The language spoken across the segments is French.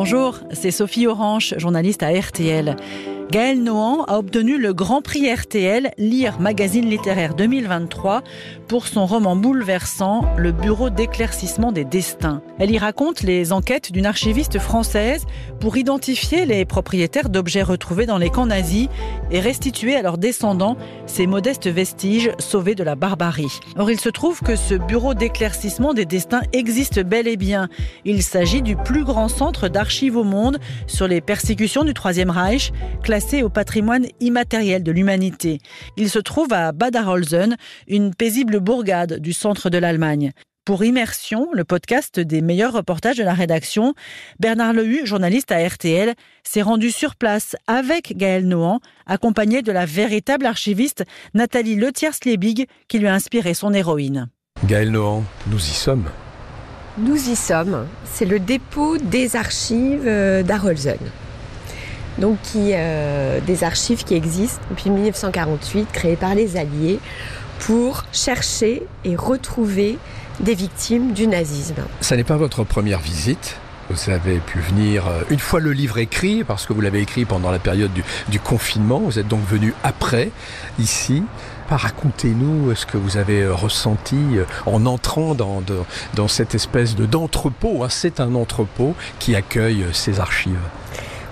Bonjour, c'est Sophie Orange, journaliste à RTL. Gaël Nohan a obtenu le Grand Prix RTL Lire Magazine littéraire 2023 pour son roman bouleversant Le Bureau d'éclaircissement des destins. Elle y raconte les enquêtes d'une archiviste française pour identifier les propriétaires d'objets retrouvés dans les camps nazis et restituer à leurs descendants ces modestes vestiges sauvés de la barbarie. Or, il se trouve que ce Bureau d'éclaircissement des destins existe bel et bien. Il s'agit du plus grand centre d'archives au monde sur les persécutions du Troisième Reich, au patrimoine immatériel de l'humanité. Il se trouve à Bad Arolsen, une paisible bourgade du centre de l'Allemagne. Pour Immersion, le podcast des meilleurs reportages de la rédaction, Bernard Lehu, journaliste à RTL, s'est rendu sur place avec Gaël Nohan, accompagné de la véritable archiviste Nathalie Letiers-Liebig, qui lui a inspiré son héroïne. Gaël Nohan, nous y sommes. Nous y sommes. C'est le dépôt des archives euh, d'Arolsen donc qui, euh, des archives qui existent depuis 1948, créées par les Alliés, pour chercher et retrouver des victimes du nazisme. Ça n'est pas votre première visite vous avez pu venir euh, une fois le livre écrit, parce que vous l'avez écrit pendant la période du, confinement. Vous êtes donc venu après, ici. Racontez-nous ce que vous avez euh, ressenti euh, en entrant dans, cette espèce d'entrepôt. Hein. C'est un entrepôt qui accueille ces archives.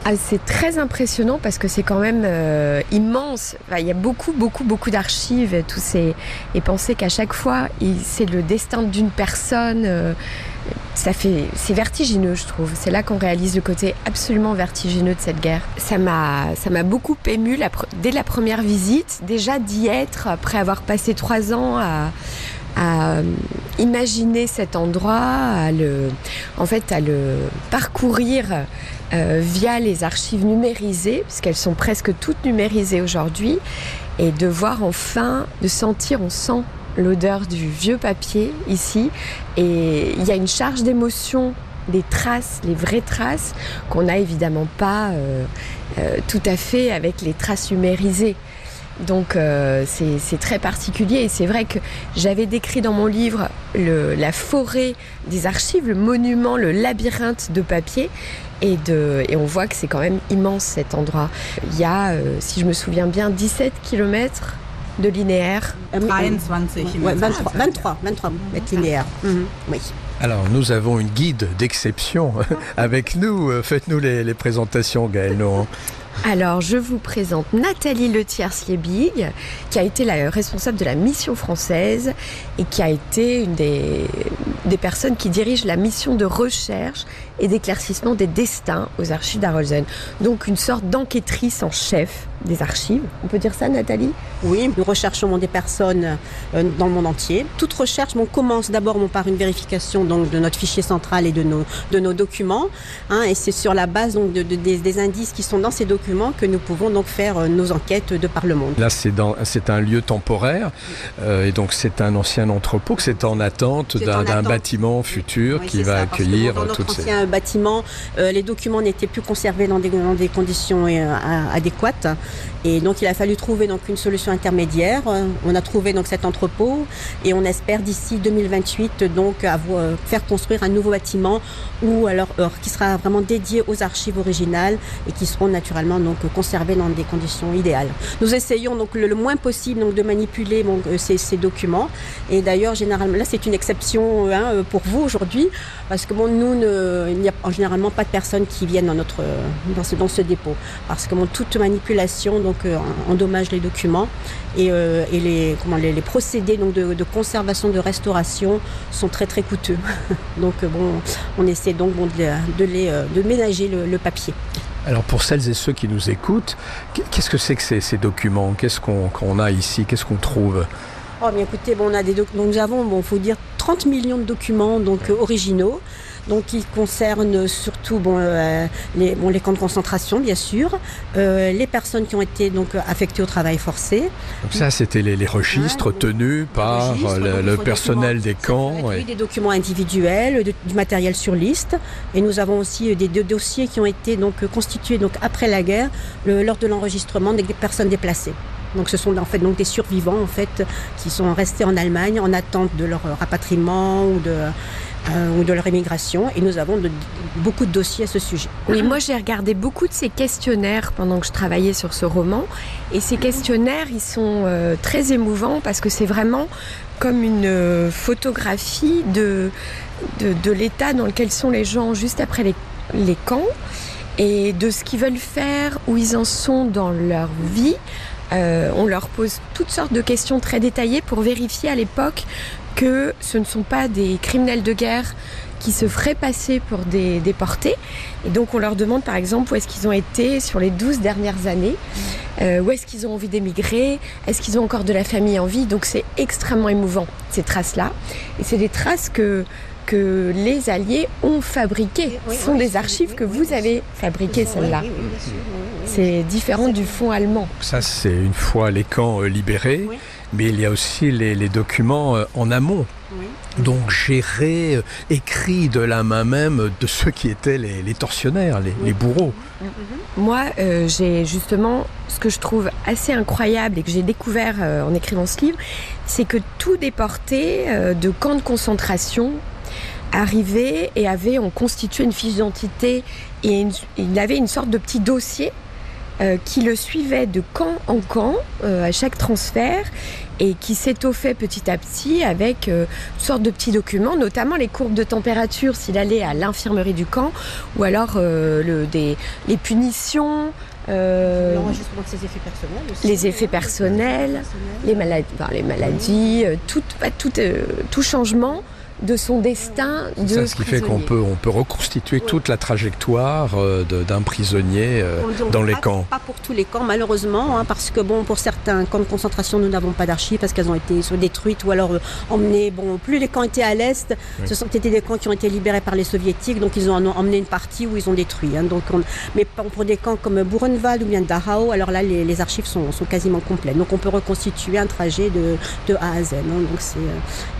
Ah, c'est très impressionnant parce que c'est quand même euh, immense. Il y a beaucoup, beaucoup, beaucoup d'archives et ces et penser qu'à chaque fois, c'est le destin d'une personne. Euh, ça fait, c'est vertigineux, je trouve. C'est là qu'on réalise le côté absolument vertigineux de cette guerre. Ça m'a, ça m'a beaucoup ému dès la première visite, déjà d'y être après avoir passé trois ans à à imaginer cet endroit, en fait, à le parcourir euh, via les archives numérisées, puisqu'elles sont presque toutes numérisées aujourd'hui, et de voir enfin, de sentir, on sent l'odeur du vieux papier ici, et il y a une charge d'émotion des traces, les vraies traces, qu'on n'a évidemment pas euh, euh, tout à fait avec les traces numérisées. Donc euh, c'est très particulier et c'est vrai que j'avais décrit dans mon livre le, la forêt des archives, le monument, le labyrinthe de papier et, de, et on voit que c'est quand même immense cet endroit. Il y a, euh, si je me souviens bien, 17 km de linéaire. 23, ouais, 23, 23, 23 mètres linéaires. Mm -hmm. Oui. Alors nous avons une guide d'exception avec nous. Faites-nous les, les présentations Gaël. Alors, je vous présente Nathalie Letiers-Liebig, qui a été la responsable de la mission française et qui a été une des, personnes qui dirigent la mission de recherche et d'éclaircissement des destins aux archives d'Arolsen. Donc, une sorte d'enquêtrice en chef des archives. On peut dire ça, Nathalie? Oui, nous recherchons des personnes euh, dans le monde entier. Toute recherche bon, commence d'abord par une vérification donc, de notre fichier central et de nos, de nos documents. Hein, et c'est sur la base donc, de, de, des, des indices qui sont dans ces documents que nous pouvons donc faire euh, nos enquêtes de par le monde. Là, c'est un lieu temporaire euh, et donc c'est un ancien entrepôt que c'est en attente d'un bâtiment futur oui, qui va ça, accueillir dans toutes ces... ancien bâtiment, euh, les documents n'étaient plus conservés dans des, dans des conditions euh, adéquates. Et donc il a fallu trouver donc une solution intermédiaire. On a trouvé donc cet entrepôt et on espère d'ici 2028 donc avoir, faire construire un nouveau bâtiment ou alors euh, qui sera vraiment dédié aux archives originales et qui seront naturellement donc conservées dans des conditions idéales. Nous essayons donc le, moins possible donc de manipuler bon, euh, ces, documents et d'ailleurs généralement là c'est une exception hein, pour vous aujourd'hui parce que nous il n'y a généralement pas de personnes qui viennent dans notre dans ce, dépôt parce que toute manipulation donc donc euh, endommage les documents. Et, euh, et les, comment, les, les procédés donc de, de conservation de restauration sont très très coûteux. Donc euh, bon on essaie donc bon, de, de, les, de ménager le, le papier. Alors pour celles et ceux qui nous écoutent qu'est-ce que c'est que ces, ces documents? Qu'est-ce qu'on qu a ici? Qu'est-ce qu'on trouve? Oh, bien écoutez bon on a des donc nous avons bon faut dire 30 millions de documents donc originaux donc qui concerne surtout bon, euh, les, bon, les camps de concentration bien sûr euh, les personnes qui ont été donc affectées au travail forcé. Donc ça c'était les, les registres ouais, tenus par registres, le, le personnel des camps et... des documents individuels de, du matériel sur liste. Et nous avons aussi des deux dossiers qui ont été donc constitués donc après la guerre le, lors de l'enregistrement des personnes déplacées. Donc ce sont en fait donc des survivants en fait qui sont restés en Allemagne en attente de leur rapatriement ou de ou de leur immigration. Et nous avons beaucoup de dossiers à ce sujet. Oui, moi j'ai regardé beaucoup de ces questionnaires pendant que je travaillais sur ce roman. Et ces questionnaires, ils sont très émouvants parce que c'est vraiment comme une photographie de, de, l'état dans lequel sont les gens juste après les, les camps et de ce qu'ils veulent faire, où ils en sont dans leur vie. Euh, on leur pose toutes sortes de questions très détaillées pour vérifier à l'époque que ce ne sont pas des criminels de guerre qui se feraient passer pour des déportés. Et donc on leur demande par exemple où est-ce qu'ils ont été sur les 12 dernières années, euh, où est-ce qu'ils ont envie d'émigrer, est-ce qu'ils ont encore de la famille en vie? Donc c'est extrêmement émouvant ces traces-là. Et c'est des traces que que les Alliés ont fabriquées. Ce sont des archives que vous avez fabriquées, celles-là. C'est différent du fonds allemand. Ça, c'est une fois les camps euh, libérés, mais il y a aussi les, documents euh, en amont. Donc gérés, euh, écrits de la main même de ceux qui étaient les, tortionnaires, les, bourreaux. Moi, j'ai justement ce que je trouve assez incroyable et que j'ai découvert en écrivant ce livre, c'est que tout déporté de camps de concentration arrivait et avait on constitué une fiche d'identité et il avait une sorte de petit dossier euh, qui le suivait de camp en camp euh, à chaque transfert et qui s'étoffait petit à petit avec euh, une sorte de petits documents, notamment les courbes de température s'il allait à l'infirmerie du camp, ou alors le, des, les punitions. L'enregistrement de ses effets personnels aussi. Les effets personnels, les maladies, les maladies tout, tout, tout changement de son destin de C'est ce qui fait qu'on peut, on peut reconstituer toute la trajectoire euh, d'un prisonnier euh, dans les camps. Pas pour tous les camps malheureusement, hein, parce que bon, pour certains camps de concentration, nous n'avons pas d'archives parce qu'elles ont été soit détruites ou alors euh, emmenées. Bon, plus les camps étaient à l'est, ce sont été des camps qui ont été libérés par les soviétiques, donc ils ont emmené une partie où ils ont détruit. Hein. donc mais pour des camps comme Buchenwald ou bien Dachau, alors là les, archives sont, sont, quasiment complètes. Donc on peut reconstituer un trajet de, de A à Z. Hein. donc c'est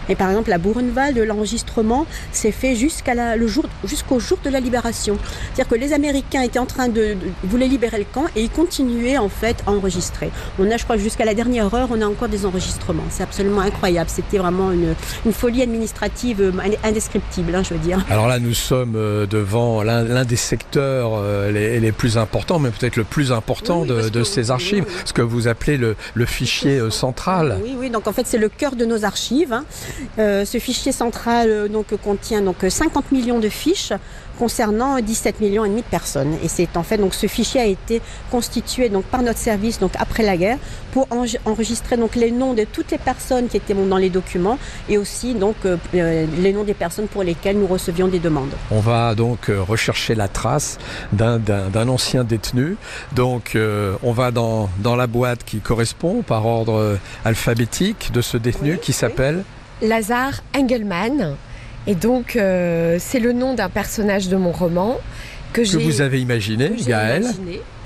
et par exemple, à Buchenwald, l'enregistrement s'est fait jusqu'à le jour, jusqu'au jour de la libération. C'est-à-dire que les Américains étaient en train de, voulaient libérer le camp et ils continuaient en fait à enregistrer. On a, je crois, jusqu'à la dernière heure, on a encore des enregistrements. C'est absolument incroyable. C'était vraiment une, folie administrative euh, indescriptible, hein, je veux dire. Alors là, nous sommes euh, devant l'un des secteurs euh, les, plus importants, mais peut-être le plus important de, ces archives, ce que vous appelez le, fichier central. Oui, oui. Donc en fait, c'est le cœur de nos archives. Hein. Euh, ce fichier central euh, donc, contient donc 50 millions de fiches concernant 17 millions et demi de personnes. Et c'est en fait donc ce fichier a été constitué donc par notre service donc après la guerre pour enregistrer donc les noms de toutes les personnes qui étaient dans les documents et aussi donc euh, les noms des personnes pour lesquelles nous recevions des demandes. On va donc rechercher la trace d'un ancien détenu. Donc on va dans, dans la boîte qui correspond par ordre alphabétique de ce détenu qui s'appelle Lazare Engelmann. Et donc, euh, c'est le nom d'un personnage de mon roman que, que vous avez imaginé, Gaël.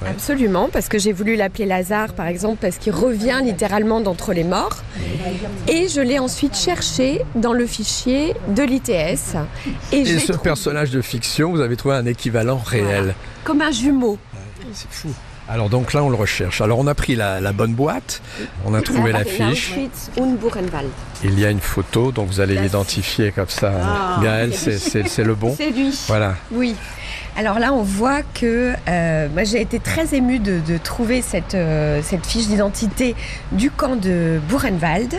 Absolument, parce que j'ai voulu l'appeler Lazare, par exemple, parce qu'il revient littéralement d'entre les morts. Et je l'ai ensuite cherché dans le fichier de l'ITS. Et, ce personnage de fiction, vous avez trouvé un équivalent réel. Comme un jumeau. C'est fou. Alors donc là, on le recherche. Alors on a pris la, bonne boîte, on a trouvé la fiche. Il y a une photo, donc vous allez l'identifier comme ça. Ah, Gaël, c'est le bon. C'est lui. Voilà. Oui. Alors là, on voit que euh, moi j'ai été très émue de, trouver cette, euh, cette fiche d'identité du camp de Buchenwald,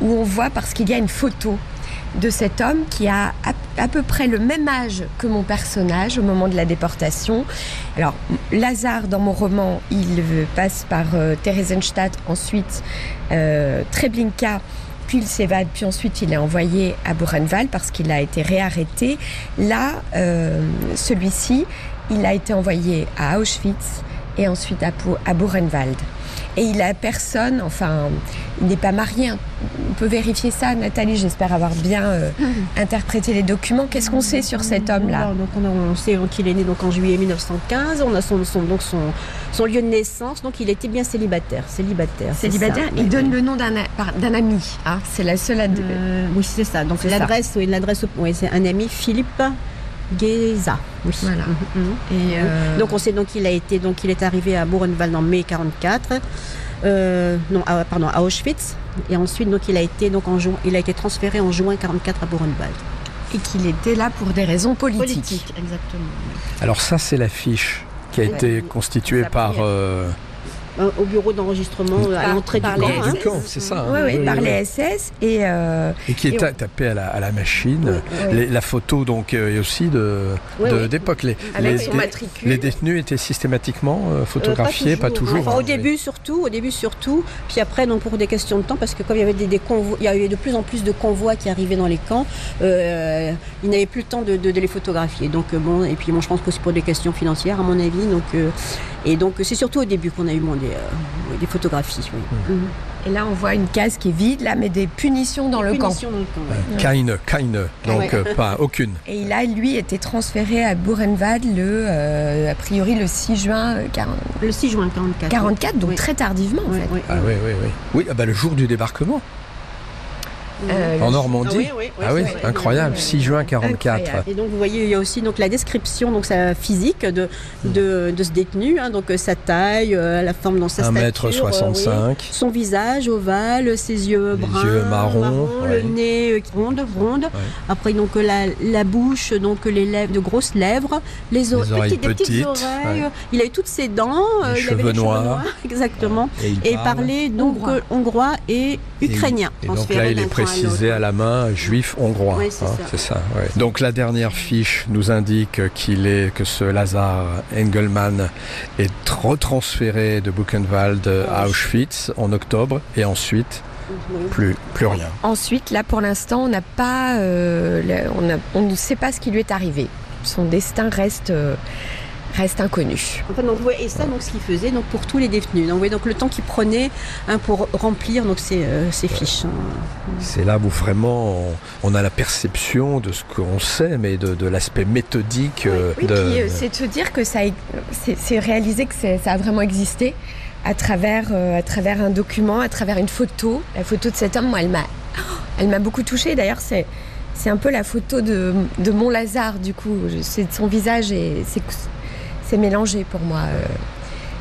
où on voit parce qu'il y a une photo de cet homme qui a à, peu près le même âge que mon personnage au moment de la déportation. Alors, Lazare, dans mon roman, il passe par euh, Theresienstadt, ensuite euh, Treblinka, puis il s'évade, puis ensuite il est envoyé à Buchenwald parce qu'il a été réarrêté. Là, euh, celui-ci, il a été envoyé à Auschwitz et ensuite à, à Buchenwald et il a personne, enfin, il n'est pas marié. On peut vérifier ça, Nathalie, j'espère avoir bien euh, interprété les documents. Qu'est-ce qu'on sait sur cet homme-là? Donc on, sait qu'il est né donc en juillet 1915, on a son, donc son, lieu de naissance, donc il était bien célibataire. Célibataire. Célibataire, il donne le nom d'un ami. Ah, c'est la seule adresse. Euh, oui, c'est ça. Donc l'adresse, oui, l'adresse, oui, c'est un ami, Philippe Geza. Oui. Voilà. Mhm, mhm. Et euh, Donc on sait donc qu'il a été donc il est arrivé à Buchenwald en mai 44. Euh, non, à, pardon, à Auschwitz. Et ensuite, donc, il a été, donc, en juin, il a été transféré en juin 44 à Buchenwald. et qu'il était là pour des raisons politiques. Politique, exactement. Alors ça, c'est l'affiche qui a Ouais. été constituée par... euh, Euh, Au bureau d'enregistrement euh, à l'entrée du par camp. les- hein. du camp, c'est ça. hein. Oui, oui, Oui, par oui, les. SS et, euh, Et qui est Et ta- on- tapé à la, à la machine. Les- la photo, donc, euh, est aussi de, Oui, de- oui. d'époque. Les, avec les, détenus étaient systématiquement euh, Euh, photographiés, pas toujours. Enfin, hein, au oui. début surtout, au début surtout, puis après donc pour des questions de temps parce que comme il y avait des, des convois, il y avait de plus en plus de convois qui arrivaient dans les camps, euh, ils n'avaient plus le temps de, de- de les photographier. Donc euh, bon et puis bon je pense que c'est pour des questions financières à mon avis donc euh, et donc c'est surtout au début qu'on a eu bon, des, euh, des photographies. oui. Mhm. Et là, on voit une case qui est vide, là, mais des punitions dans le camp. Punitions dans le camp. ouais. Keine, keine. Donc, Ouais. euh, pas aucune. Et il a, lui, été transféré à Buchenwald le, euh, a priori, le 6 juin euh, 40 Le 6 juin 44. 44, donc Oui. très tardivement, en fait. Ah oui, oui, oui. Oui, ah bah, le jour du débarquement, Euh, en Normandie. Ah oui, oui, oui, ah oui, incroyable. Ouais, ouais, 6 juin 44. Incroyable. Et donc vous voyez, il y a aussi donc la description donc sa physique de de, de ce détenu, hein, donc sa taille, euh, la forme dans sa 1 stature, mètre euh, 65. oui. son visage ovale, ses yeux Les bruns, yeux marrons, ouais. le nez ronde, ronde. Après donc la, la bouche, donc les lèvres, de grosses lèvres, les, o- Les oreilles petites, des petites petites, oreilles. ouais. Il a eu toutes ses dents, euh, Les il avait cheveux les noirs. exactement. Et il Et parle. parlait donc Hongrois. hongrois et ukrainien. Et donc là, il est à précisé à la main juif hongrois. Oui, c'est ça. Donc la dernière fiche nous indique qu'il est que ce Lazar Engelmann est retransféré de Buchenwald à Auschwitz en octobre et ensuite Oui. plus plus rien. Ensuite, là, pour l'instant, on n'a pas, euh, le- on, a- on ne sait pas ce qui lui est arrivé. Son destin reste, euh, reste inconnu. Enfin, donc, ouais, et ça, donc, ce qu'il faisait donc, pour tous les détenus. Donc, voyez, donc, le temps qu'il prenait hein, pour remplir donc, ces, euh, ces fiches. hein. C'est là où vraiment on, on a la perception de ce qu'on sait, mais de, de l'aspect méthodique euh, Oui, de. puis euh, c'est de se dire que ça, c'est réaliser que ça a vraiment existé à travers, euh, à travers un document, à travers une photo. La photo de cet homme, moi, elle m'a, elle m'a beaucoup touchée. D'ailleurs, c'est, c'est un peu la photo de, de mon Lazare, du coup. C'est son visage et c'est, c'est mélangé pour moi. euh.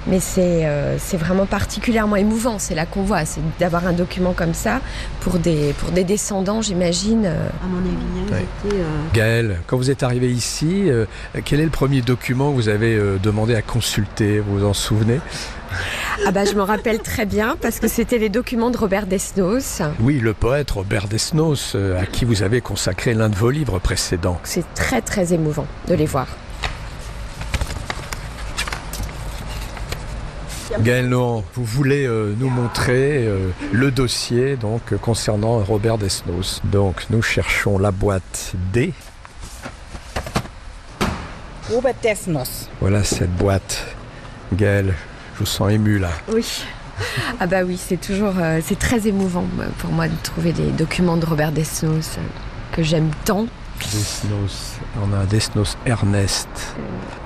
Mais c'est, euh, c'est vraiment particulièrement émouvant. C'est là qu'on voit, c'est d'avoir un document comme ça pour des, pour des descendants, j'imagine. euh, À mon avis, hein, ils Ouais. étaient, euh, Gaël, quand vous êtes arrivé ici, euh, quel est le premier document que vous avez euh, demandé à consulter Vous vous en souvenez? Ah bah je me rappelle très bien parce que c'était les documents de Robert Desnos. Oui, le poète Robert Desnos, euh, à qui vous avez consacré l'un de vos livres précédents. C'est très très émouvant de les voir. Gaël Nohan, vous voulez euh, nous montrer euh, le dossier donc concernant Robert Desnos. Donc nous cherchons la boîte D. Robert Desnos. Voilà cette boîte. Gaël, je vous sens ému là. Oui. Ah bah oui, c'est toujours euh, c'est très émouvant pour moi de trouver les documents de Robert Desnos que j'aime tant. Desnos, on a Desnos Ernest,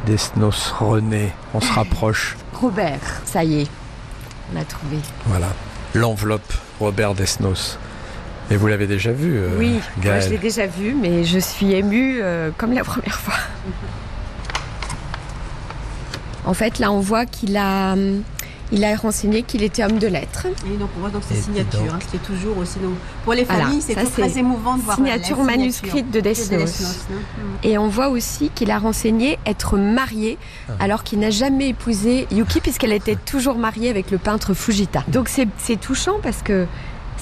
Desnos René, on se rapproche. Robert, ça y est, on l'a trouvé. Voilà, l'enveloppe Robert Desnos. Et vous l'avez déjà vu, euh, oui, moi je l'ai déjà vu, mais je suis émue euh, comme la première fois. En fait, là, on voit qu'il a, hum, il a renseigné qu'il était homme de lettres. Et donc on voit donc ses signatures, donc- hein, ce qui est toujours aussi donc, pour les Voilà, familles, c'est ça, toujours très c'est émouvant de voir la signature manuscrite de Desnos. Desnos, hein. Et on voit aussi qu'il a renseigné être marié Ah. alors qu'il n'a jamais épousé Yuki puisqu'elle était toujours mariée avec le peintre Fujita. Donc c'est c'est touchant parce que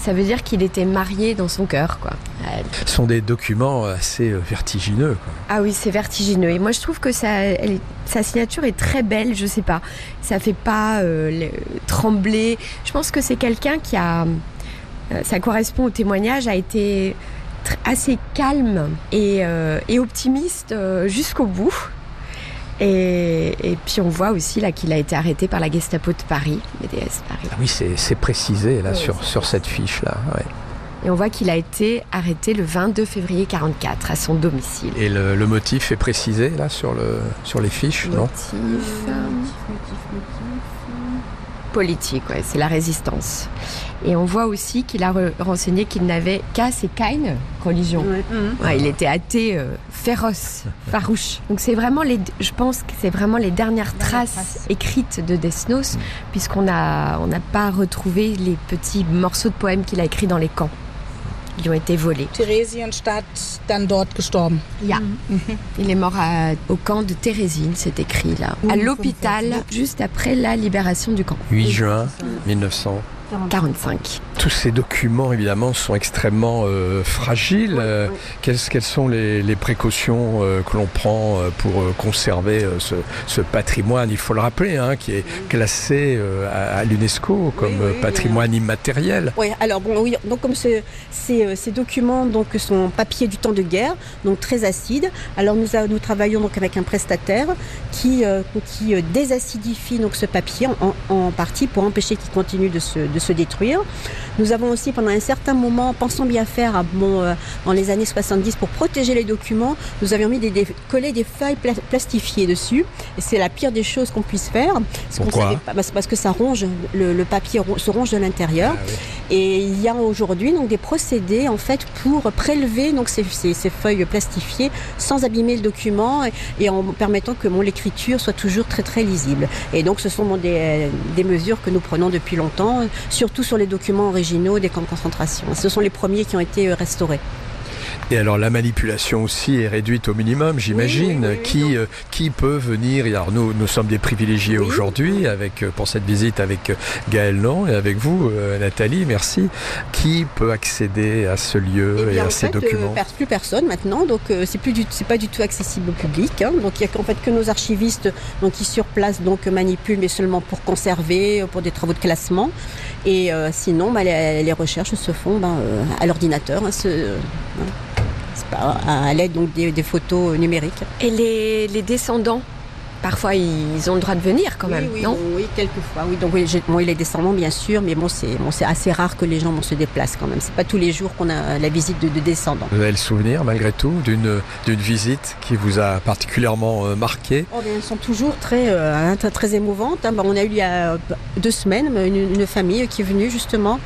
ça veut dire qu'il était marié dans son cœur. Quoi. Euh, Ce sont des documents assez euh, vertigineux. quoi. Ah oui, c'est vertigineux. Et moi je trouve que ça, elle est- sa signature est très belle, je sais pas. Ça fait pas euh, le- trembler. Je pense que c'est quelqu'un qui a... euh, ça correspond au témoignage, a été assez calme et, euh, et optimiste jusqu'au bout. Et, et puis on voit aussi là qu'il a été arrêté par la Gestapo de Paris, BDS Paris. Ah oui, c'est précisé là sur, sur cette fiche là. ouais. Et on voit qu'il a été arrêté le 22 février 44 à son domicile. Et le, le motif est précisé là sur, le, sur les fiches, non? Motif, euh, politique, ouais, c'est la résistance. Et on voit aussi qu'il a re- renseigné qu'il n'avait qu'à ses kain, religion. Ouais. Mhm. Ouais, il était athée euh, féroce, farouche. Donc c'est vraiment les, je pense que c'est vraiment les dernières traces, traces. écrites de Desnos, puisqu'on a, on n'a pas retrouvé les petits morceaux de poèmes qu'il a écrits dans les camps. Qui ont été volés. Theresienstadt, dann dort gestorben. Yeah. Il est mort à- au camp de Thérésine, c'est écrit là, à l'hôpital, juste après la libération du camp. 8 juin 1900. 45. Tous ces documents, évidemment, sont extrêmement euh, fragiles. Euh, quelles, quelles sont les, les précautions euh, que l'on prend pour conserver ce, ce patrimoine, il faut le rappeler, hein, qui est classé à, à l'UNESCO comme Oui, patrimoine immatériel Oui, alors bon, oui, donc comme ce- ces, ces documents donc sont papier du temps de guerre, donc très acides. Alors nous, a- nous travaillons donc avec un prestataire qui qui désacidifie donc ce papier en, en partie pour empêcher qu'il continue de se, de se détruire. Nous avons aussi pendant un certain moment, pensant bien faire à, bon, euh, dans les années 70 pour protéger les documents, nous avions mis des, des collé des feuilles pla- plastifiées dessus. Et c'est la pire des choses qu'on puisse faire. Parce Pourquoi pas- que ça ronge, le, le papier se ronge de l'intérieur. Ah oui. Et il y a aujourd'hui donc des procédés en fait pour prélever donc ces, ces- ces feuilles plastifiées sans abîmer le document et, et en permettant que mon l'écriture soit toujours très très lisible. Et donc ce sont bon, des, des mesures que nous prenons depuis longtemps, surtout sur les documents originaux des camps de concentration. Ce sont les premiers qui ont été euh, restaurés. Et alors la manipulation aussi est réduite au minimum, j'imagine. Oui, oui, oui, qui, euh, qui peut venir Alors nous, nous sommes des privilégiés aujourd'hui avec euh, pour cette visite avec Gaël Non et avec vous, euh, Nathalie. Merci. Qui peut accéder à ce lieu Eh et bien, à en ces fait, documents? plus personne maintenant, donc c'est plus c'est pas du tout accessible au public. hein. donc il y a qu'en fait que nos archivistes donc qui sur place donc manipulent, mais seulement pour conserver, pour des travaux de classement. Et euh, sinon, bah, les, recherches se font ben, euh, à l'ordinateur, hein, hein. À, l'aide donc des, photos numériques. Et les descendants, parfois ils ont le droit de venir quand même, oui, oui, non bon, oui, quelquefois. Oui, donc oui, bon, les descendants bien sûr, mais bon, c'est bon, c'est assez rare que les gens bon, se déplacent quand même. C'est pas tous les jours qu'on a la visite de, de descendants. Vous avez le souvenir malgré tout d'une d'une visite qui vous a particulièrement euh, marqué? Oh, bien, elles sont toujours très, euh, hein, très, très émouvantes. hein. On a eu il y a euh, deux semaines une, une famille qui est venue justement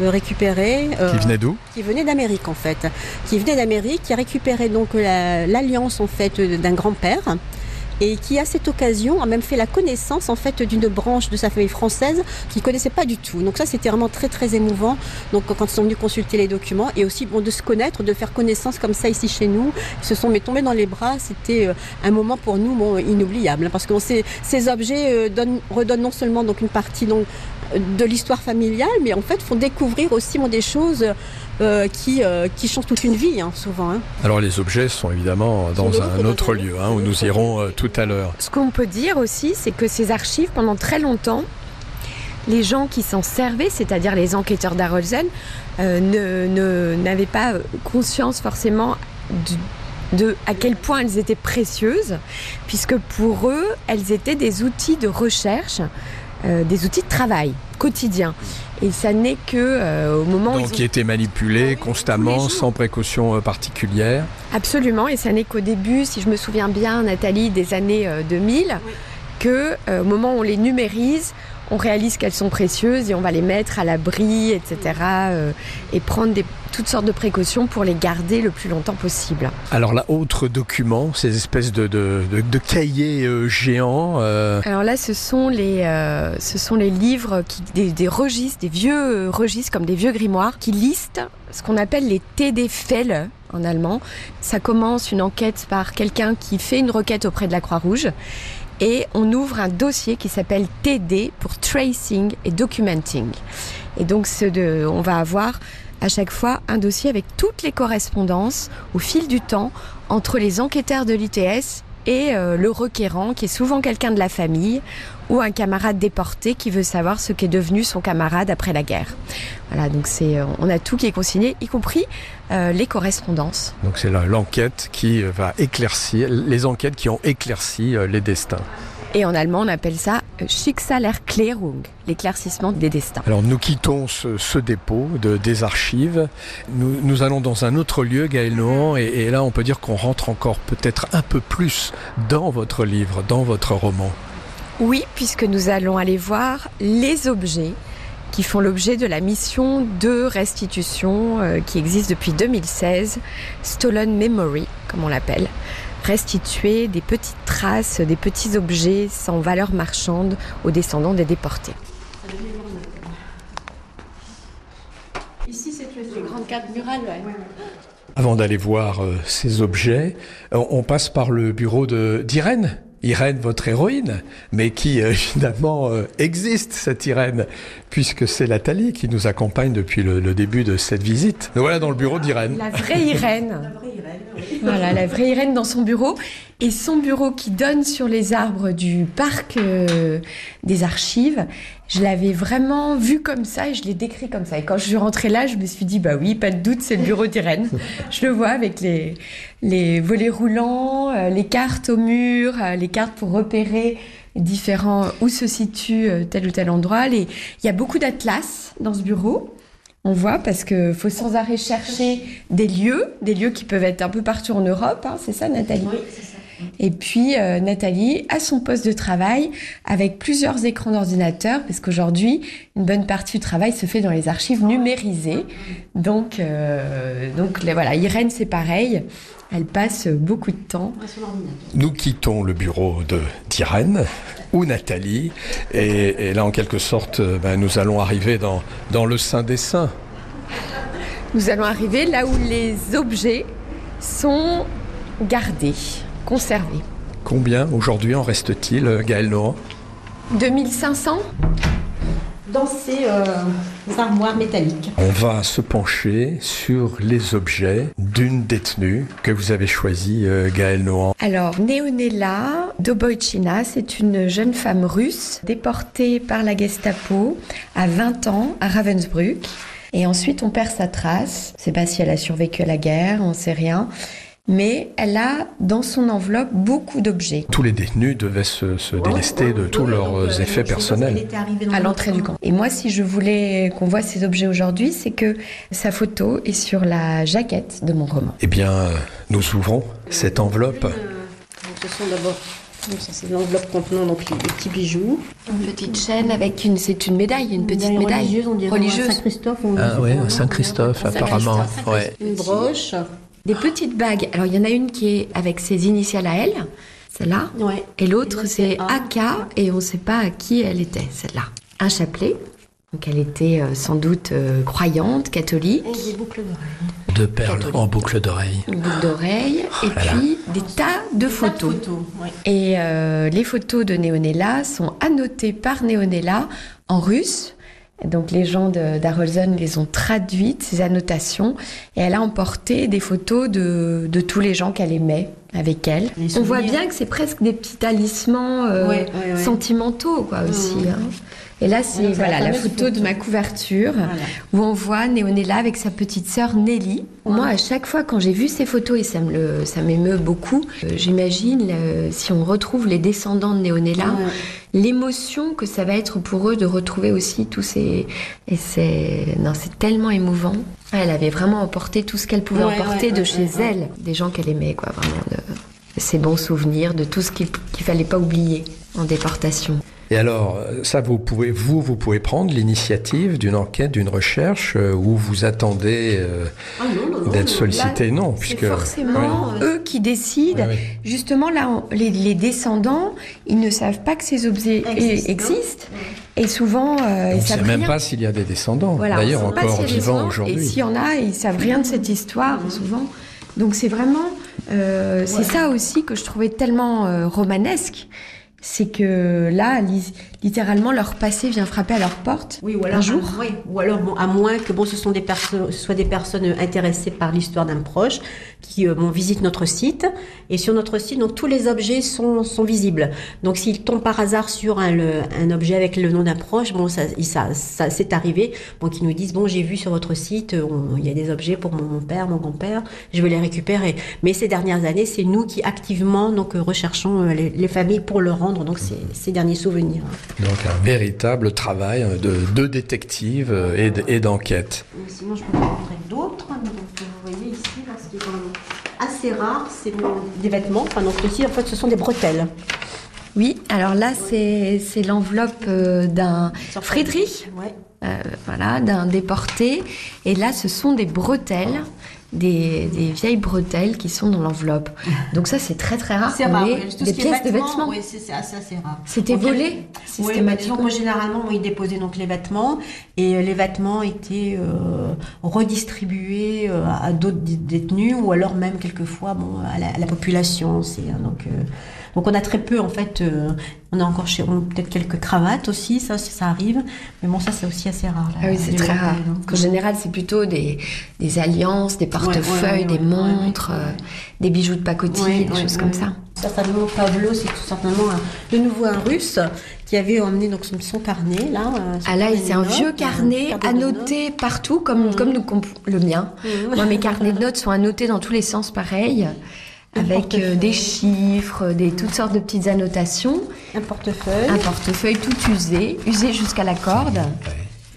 euh, récupérer. euh, qui venait d'où? qui venait d'Amérique en fait, qui venait d'Amérique, qui a récupéré donc la- l'alliance en fait d'un grand-père et qui à cette occasion a même fait la connaissance en fait d'une branche de sa famille française qu'il connaissait pas du tout. Donc ça c'était vraiment très très émouvant. Donc quand ils sont venus consulter les documents et aussi bon de se connaître, de faire connaissance comme ça ici chez nous, ils se sont mais tombés dans les bras. C'était euh, un moment pour nous bon, inoubliable hein, parce que ces, ces objets euh, donnent- redonnent non seulement donc une partie donc euh, de l'histoire familiale, mais en fait font découvrir aussi bon, des choses euh, qui, euh, qui changent toute une vie hein, souvent. hein. Alors les objets sont évidemment dans un autre lieu hein, où nous irons euh, tout à l'heure. Ce qu'on peut dire aussi, c'est que ces archives, pendant très longtemps, les gens qui s'en servaient, c'est-à-dire les enquêteurs d'Arolsen, euh, ne- ne- n'avaient pas conscience forcément du- de à quel point elles étaient précieuses, puisque pour eux, elles étaient des outils de recherche, euh, des outils de travail quotidien. Et ça n'est que euh, au moment où Donc ils ont- qui était manipulé constamment, jours. sans précaution euh, particulière. Absolument, et ça n'est qu'au début, si je me souviens bien, Nathalie, des années euh, 2000, Oui. que euh, au moment où on les numérise, on réalise qu'elles sont précieuses et on va les mettre à l'abri, etc. euh, et prendre des, toutes sortes de précautions pour les garder le plus longtemps possible. Alors là, autre document, ces espèces de, de, de- de cahiers euh, géants. euh, Alors là, ce sont les, euh, ce sont les livres, qui, des, des registres, des vieux euh, registres comme des vieux grimoires, qui listent ce qu'on appelle les TD-Fälle en allemand. Ça commence une enquête par quelqu'un qui fait une requête auprès de la Croix-Rouge. Et on ouvre un dossier qui s'appelle TD pour Tracing et Documenting. Et donc, ce de, on va avoir à chaque fois un dossier avec toutes les correspondances au fil du temps entre les enquêteurs de l'ITS et euh, le requérant, qui est souvent quelqu'un de la famille ou un camarade déporté qui veut savoir ce qu'est devenu son camarade après la guerre. Voilà, donc c'est, euh, on a tout qui est consigné, y compris euh, les correspondances. donc c'est l'enquête qui euh, va éclaircir, les enquêtes qui ont éclairci les destins. Et en allemand, on appelle ça Schicksalerklärung, l'éclaircissement des destins. Alors nous quittons ce, ce dépôt de, des archives. Nous, nous allons dans un autre lieu, Gaël Nohan, et, et là on peut dire qu'on rentre encore peut-être un peu plus dans votre livre, dans votre roman. Oui, puisque nous allons aller voir les objets qui font l'objet de la mission de restitution euh, qui existe depuis 2016, Stolen Memory, comme on l'appelle. Restituer des petites traces, des petits objets sans valeur marchande aux descendants des déportés. Ici, c'est les grandes cadre mural, ouais. Avant d'aller voir euh, ces objets, on, on passe par le bureau de d'Irène. Irène, votre héroïne, mais qui euh, finalement euh, existe, cette Irène, puisque c'est Nathalie qui nous accompagne depuis le, le début de cette visite. Nous voilà dans le bureau d'Irène. La vraie Irène. Voilà, la vraie Irène dans son bureau. Et son bureau qui donne sur les arbres du parc euh, des archives, je l'avais vraiment vu comme ça et je l'ai décrit comme ça. Et quand je suis rentrée là, je me suis dit, bah oui, pas de doute, c'est le bureau d'Irène. Je le vois avec les, les volets roulants, euh, les cartes au mur, euh, les cartes pour repérer différents où se situe euh, tel ou tel endroit. Les- Il y a beaucoup d'atlas dans ce bureau. On voit parce que faut sans arrêt chercher des lieux, des lieux qui peuvent être un peu partout en Europe, hein, c'est ça Nathalie? Et puis euh, Nathalie a son poste de travail avec plusieurs écrans d'ordinateur parce qu'aujourd'hui une bonne partie du travail se fait dans les archives numérisées. Donc, euh, donc là, voilà, Irène c'est pareil, elle passe beaucoup de temps. Nous quittons le bureau de d'Irène ou Nathalie, et, et là en quelque sorte, euh, ben, nous allons arriver dans, dans le sein des saints. Nous allons arriver là où les objets sont gardés, conservés. Combien aujourd'hui en reste-t-il, Gaël Nohan 2500 Dans ces euh, armoires métalliques. On va se pencher sur les objets d'une détenue que vous avez choisie, euh, Gaël Nohan. Alors, Neonela Doboychina, c'est une jeune femme russe déportée par la Gestapo à 20 ans à Ravensbrück. Et ensuite, on perd sa trace. Je sais pas si elle a survécu à la guerre, on sait rien. Mais elle a dans son enveloppe beaucoup d'objets Tous les détenus devaient se, se délester de tous leurs effets personnels. à l'entrée du camp. Et moi, si je voulais qu'on voit ces objets aujourd'hui, c'est que sa photo est sur la jaquette de mon roman. Eh bien, nous ouvrons cette enveloppe. Donc, ce sont d'abord c'est l'enveloppe contenant donc, les, petits bijoux. Une petite chaîne avec une, c'est une médaille, une petite Une médaille religieuse, on dirait religieuse. Saint-Christophe. ou- Ah ouais, Saint-Christophe apparemment. Ouais. Une broche. Des petites bagues. Alors, il y en a une qui est avec ses initiales à elle, celle-là. Ouais. Et l'autre, c'est AK, et on ne sait pas à qui elle était, celle-là. Un chapelet. Donc, elle était euh, sans doute euh, croyante, catholique. Et des boucles d'oreilles. Deux perles en boucle d'oreille. Une boucle d'oreille. Et puis, des tas de photos. ouais. Et euh, les photos de Neonella sont annotées par Neonella en russe. Donc les gens d'Arolsen les ont traduites, ces annotations, et elle a emporté des photos de, de tous les gens qu'elle aimait avec elle. On voit bien que c'est presque des petits talismans euh, Ouais, ouais, ouais. sentimentaux quoi aussi. Mhm. hein. Et là c'est la voilà la photo de ma couverture Voilà. où on voit Néonella avec sa petite sœur Nelly. Moi, à chaque fois, quand j'ai vu ces photos, et ça m'émeut beaucoup, euh, j'imagine euh, si on retrouve les descendants de Néonella, Ouais. l'émotion que ça va être pour eux de retrouver aussi tous ces... Et c'est... Non, c'est tellement émouvant. Elle avait vraiment emporté tout ce qu'elle pouvait Ouais, emporter ouais, de chez elle, des gens qu'elle aimait, quoi, vraiment. De... Ces bons souvenirs, de tout ce qu'il qu'il fallait pas oublier en déportation. Et alors, euh, ça, vous pouvez, vous, vous pouvez prendre l'initiative d'une enquête, d'une recherche euh, où vous attendez euh, Ah non, non, non, d'être non. sollicité. Non, C'est puisque forcément Ouais. eux qui décident. Justement, là, on- les, les descendants, ils ne savent pas que ces objets Existent, e- existent. Et souvent, euh, ils ne savent même rien. pas s'il y a des descendants. Voilà, D'ailleurs, encore vivants. Et aujourd'hui. s'il y en a, ils savent rien de cette histoire, souvent. Donc c'est vraiment, euh, c'est ça aussi que je trouvais tellement euh, romanesque. C'est que là, li- littéralement, leur passé vient frapper à leur porte Oui, ou alors, un jour. oui, ou alors bon, à moins que bon, ce sont des ce soit des personnes intéressées par l'histoire d'un proche qui euh, bon, visitent notre site. Et sur notre site, donc tous les objets sont, sont visibles. Donc s'ils tombent par hasard sur un, le- un objet avec le nom d'un proche, bon, ça, ça, ça c'est arrivé. Bon, qui nous disent bon, j'ai vu sur votre site, euh, on- il y a des objets pour mon, mon père, mon grand-père, je vais les récupérer. Mais ces dernières années, c'est nous qui activement donc euh, recherchons euh, les, les familles pour leur rendre donc ces, ces derniers souvenirs. Donc, un véritable travail euh, de, de détective euh, et d'enquête. Sinon, je peux vous montrer d'autres. Donc, vous voyez ici, là, ce qui est quand même assez rare, c'est des vêtements. Enfin, donc ici, en fait, ce sont des bretelles. Oui, alors là, c'est c'est l'enveloppe euh, d'un Friedrich. Ouais. euh, voilà, d'un déporté. Et là, ce sont des bretelles des, des vieilles bretelles qui sont dans l'enveloppe. Donc ça, c'est très très rare. C'est qu'on rare. ait oui. Tout ce des qui est pièces de vêtements. Oui, c'est assez, rare. C'était volé Oui, systématiquement. que généralement, moi, ils déposaient donc les vêtements et euh, les vêtements étaient euh, redistribués euh, à d'autres dé- détenus ou alors même quelquefois bon, à, la, à la population. C'est, hein, donc, euh, donc on a très peu en fait. euh, on a encore chez, peut-être quelques cravates aussi, ça, ça arrive. Mais bon, ça c'est aussi assez rare. là, Ah oui, c'est très rare. hein. En général, c'est plutôt des, des alliances, des portefeuilles, ouais, ouais, des montres, euh, des bijoux de pacotille, des choses comme ça. Certainement, Pavlo, c'est tout simplement un- de nouveau un russe qui avait emmené donc son, son carnet là. euh, son Ah là, c'est un vieux carnet annoté partout, comme, Mhm. comme le, mien. notes. Moi, mes carnets de notes sont annotés dans tous les sens pareil, avec euh, des chiffres, des, toutes sortes de petites annotations. un portefeuille. Un portefeuille tout usé, usé jusqu'à la corde.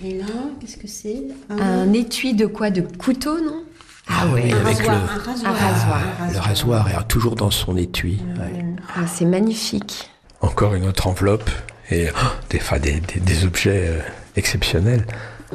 Et là, qu'est-ce que c'est? Un étui de quoi? De couteau, non? Ah oui, un avec rasoir, le, un rasoir. Un rasoir. Un le rasoir est toujours dans son étui. ouais. Ah, C'est magnifique. Encore une autre enveloppe et oh, des, enfin, des, des- des objets euh, exceptionnels.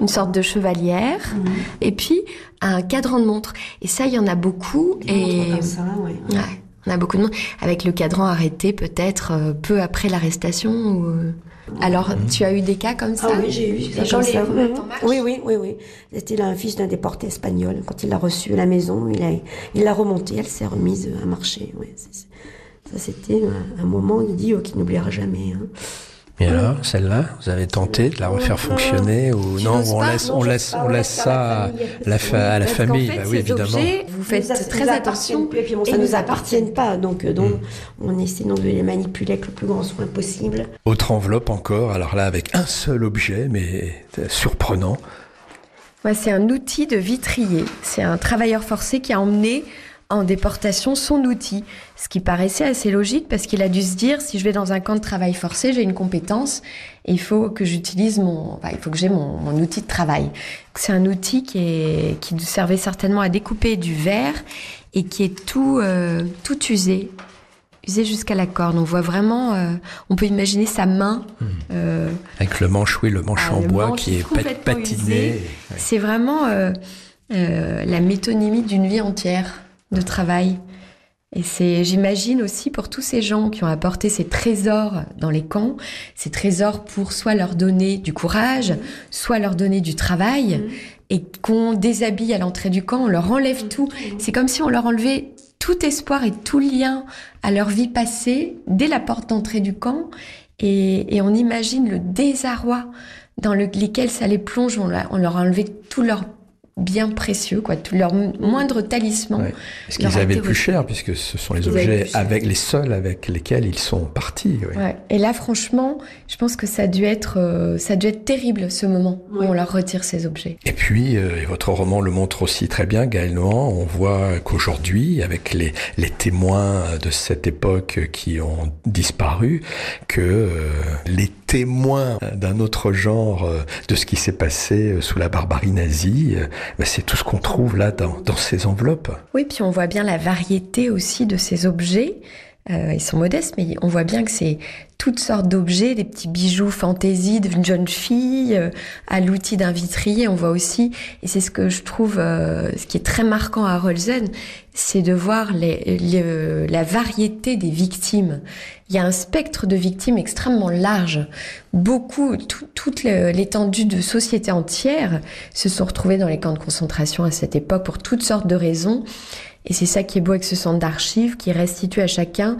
Une sorte de chevalière. Mhm. Et puis, un cadran de montre. Et ça, il y en a beaucoup. Et Comme ça, ouais. Ouais, on a beaucoup de monde. Avec le cadran arrêté peut-être euh, peu après l'arrestation. ou, euh, Alors, tu as eu des cas comme ça Ah oui, j'ai eu. Les gens les marche Oui, oui, oui, oui. C'était là un fils d'un déporté espagnol. Quand il l'a reçu à la maison, il a, il l'a remontée, elle s'est remise à marcher. Ouais, ça, c'était un, un moment, il dit, oh, qu'il n'oubliera jamais. hein. Et alors, celle-là, vous avez tenté de la refaire fonctionner ou Tu non on pas laisse, Non, on laisse, on on laisse ça à la, fa- à la famille. fait, bah oui, ces évidemment. objets, vous faites Ça, très attention. Et puis bon, ça nous nous appartiennent pas. Donc, euh, donc Mm. on essaie donc de les manipuler avec le plus grand soin possible. Autre enveloppe encore. Alors là, avec un seul objet, mais surprenant. Ouais, c'est un outil de vitrier. C'est un travailleur forcé qui a emmené en déportation son outil. Ce qui paraissait assez logique parce qu'il a dû se dire si je vais dans un camp de travail forcé, j'ai une compétence et il faut que j'utilise mon, enfin, il faut que j'ai mon, mon outil de travail. C'est un outil qui est, qui servait certainement à découper du verre et qui est tout, euh, tout usé, usé jusqu'à la corde. On voit vraiment, euh, on peut imaginer sa main. euh, Avec le manche, oui, le manche Ah, en le bois manche qui est pat- patiné. Ouais. c'est vraiment euh, la métonymie d'une vie entière de travail. Et c'est, j'imagine aussi pour tous ces gens qui ont apporté ces trésors dans les camps, ces trésors pour soit leur donner du courage, soit leur donner du travail, et qu'on déshabille à l'entrée du camp, on leur enlève tout. C'est comme si on leur enlevait tout espoir et tout lien à leur vie passée dès la porte d'entrée du camp, et, et on imagine le désarroi dans le- lequel ça les plonge. On, leur- on leur a enlevé tout leur bien précieux, quoi, tout leur moindre talisman. Ouais. Ce qu'ils avaient le plus cher, puisque ce sont les objets avec les seuls avec lesquels ils sont partis. oui. Ouais. Et là, franchement, je pense que ça a dû être, euh, ça a dû être terrible ce moment où on leur retire ces objets. Et puis, euh, et votre roman le montre aussi très bien, Gaël Nohan, on voit qu'aujourd'hui, avec les, les témoins de cette époque qui ont disparu, que euh, les témoins d'un autre genre euh, de ce qui s'est passé euh, sous la barbarie nazie, euh, ben, c'est tout ce qu'on trouve là dans ces enveloppes. Oui, puis on voit bien la variété aussi de ces objets. Euh, ils sont modestes, mais on voit bien que c'est toutes sortes d'objets, des petits bijoux fantaisie d'une jeune fille, euh, à l'outil d'un vitrier. On voit aussi, et c'est ce que je trouve, euh, ce qui est très marquant à Rolzen, c'est de voir les, les- la variété des victimes. Il y a un spectre de victimes extrêmement large. Beaucoup, tout- toute l'étendue de sociétés entières se sont retrouvées dans les camps de concentration à cette époque pour toutes sortes de raisons. Et c'est ça qui est beau avec ce centre d'archives qui restitue à chacun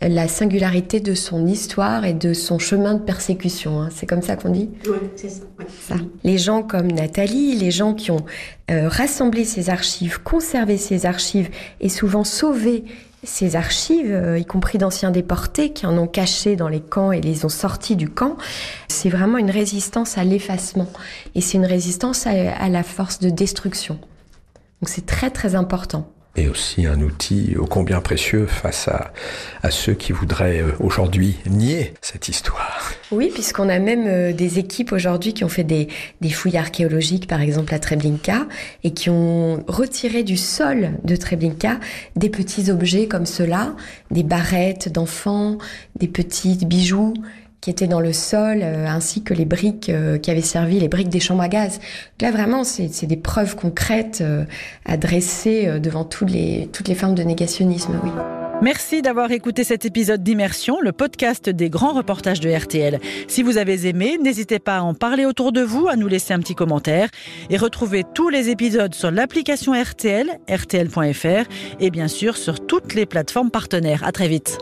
la singularité de son histoire et de son chemin de persécution. hein. C'est comme ça qu'on dit? Oui, c'est ça. ouais. ça. Les gens comme Nathalie, les gens qui ont euh, rassemblé ces archives, conservé ces archives et souvent sauvé ces archives, euh, y compris d'anciens déportés qui en ont caché dans les camps et les ont sortis du camp, c'est vraiment une résistance à l'effacement et c'est une résistance à, à la force de destruction. Donc c'est très très important. Et aussi un outil ô combien précieux face à, ceux qui voudraient euh, aujourd'hui nier cette histoire. Oui, puisqu'on a même euh, des équipes aujourd'hui qui ont fait des, fouilles archéologiques, par exemple à Treblinka, et qui ont retiré du sol de Treblinka des petits objets comme cela, des barrettes d'enfants, des petits bijoux qui étaient dans le sol, euh, ainsi que les briques euh, qui avaient servi, les briques des chambres à gaz. Donc là, vraiment, c'est des preuves concrètes euh, à dresser devant toutes les, formes de négationnisme. Merci d'avoir écouté cet épisode d'Immersion, le podcast des grands reportages de RTL. Si vous avez aimé, n'hésitez pas à en parler autour de vous, à nous laisser un petit commentaire et retrouvez tous les épisodes sur l'application RTL, rtl.fr et bien sûr sur toutes les plateformes partenaires. À très vite.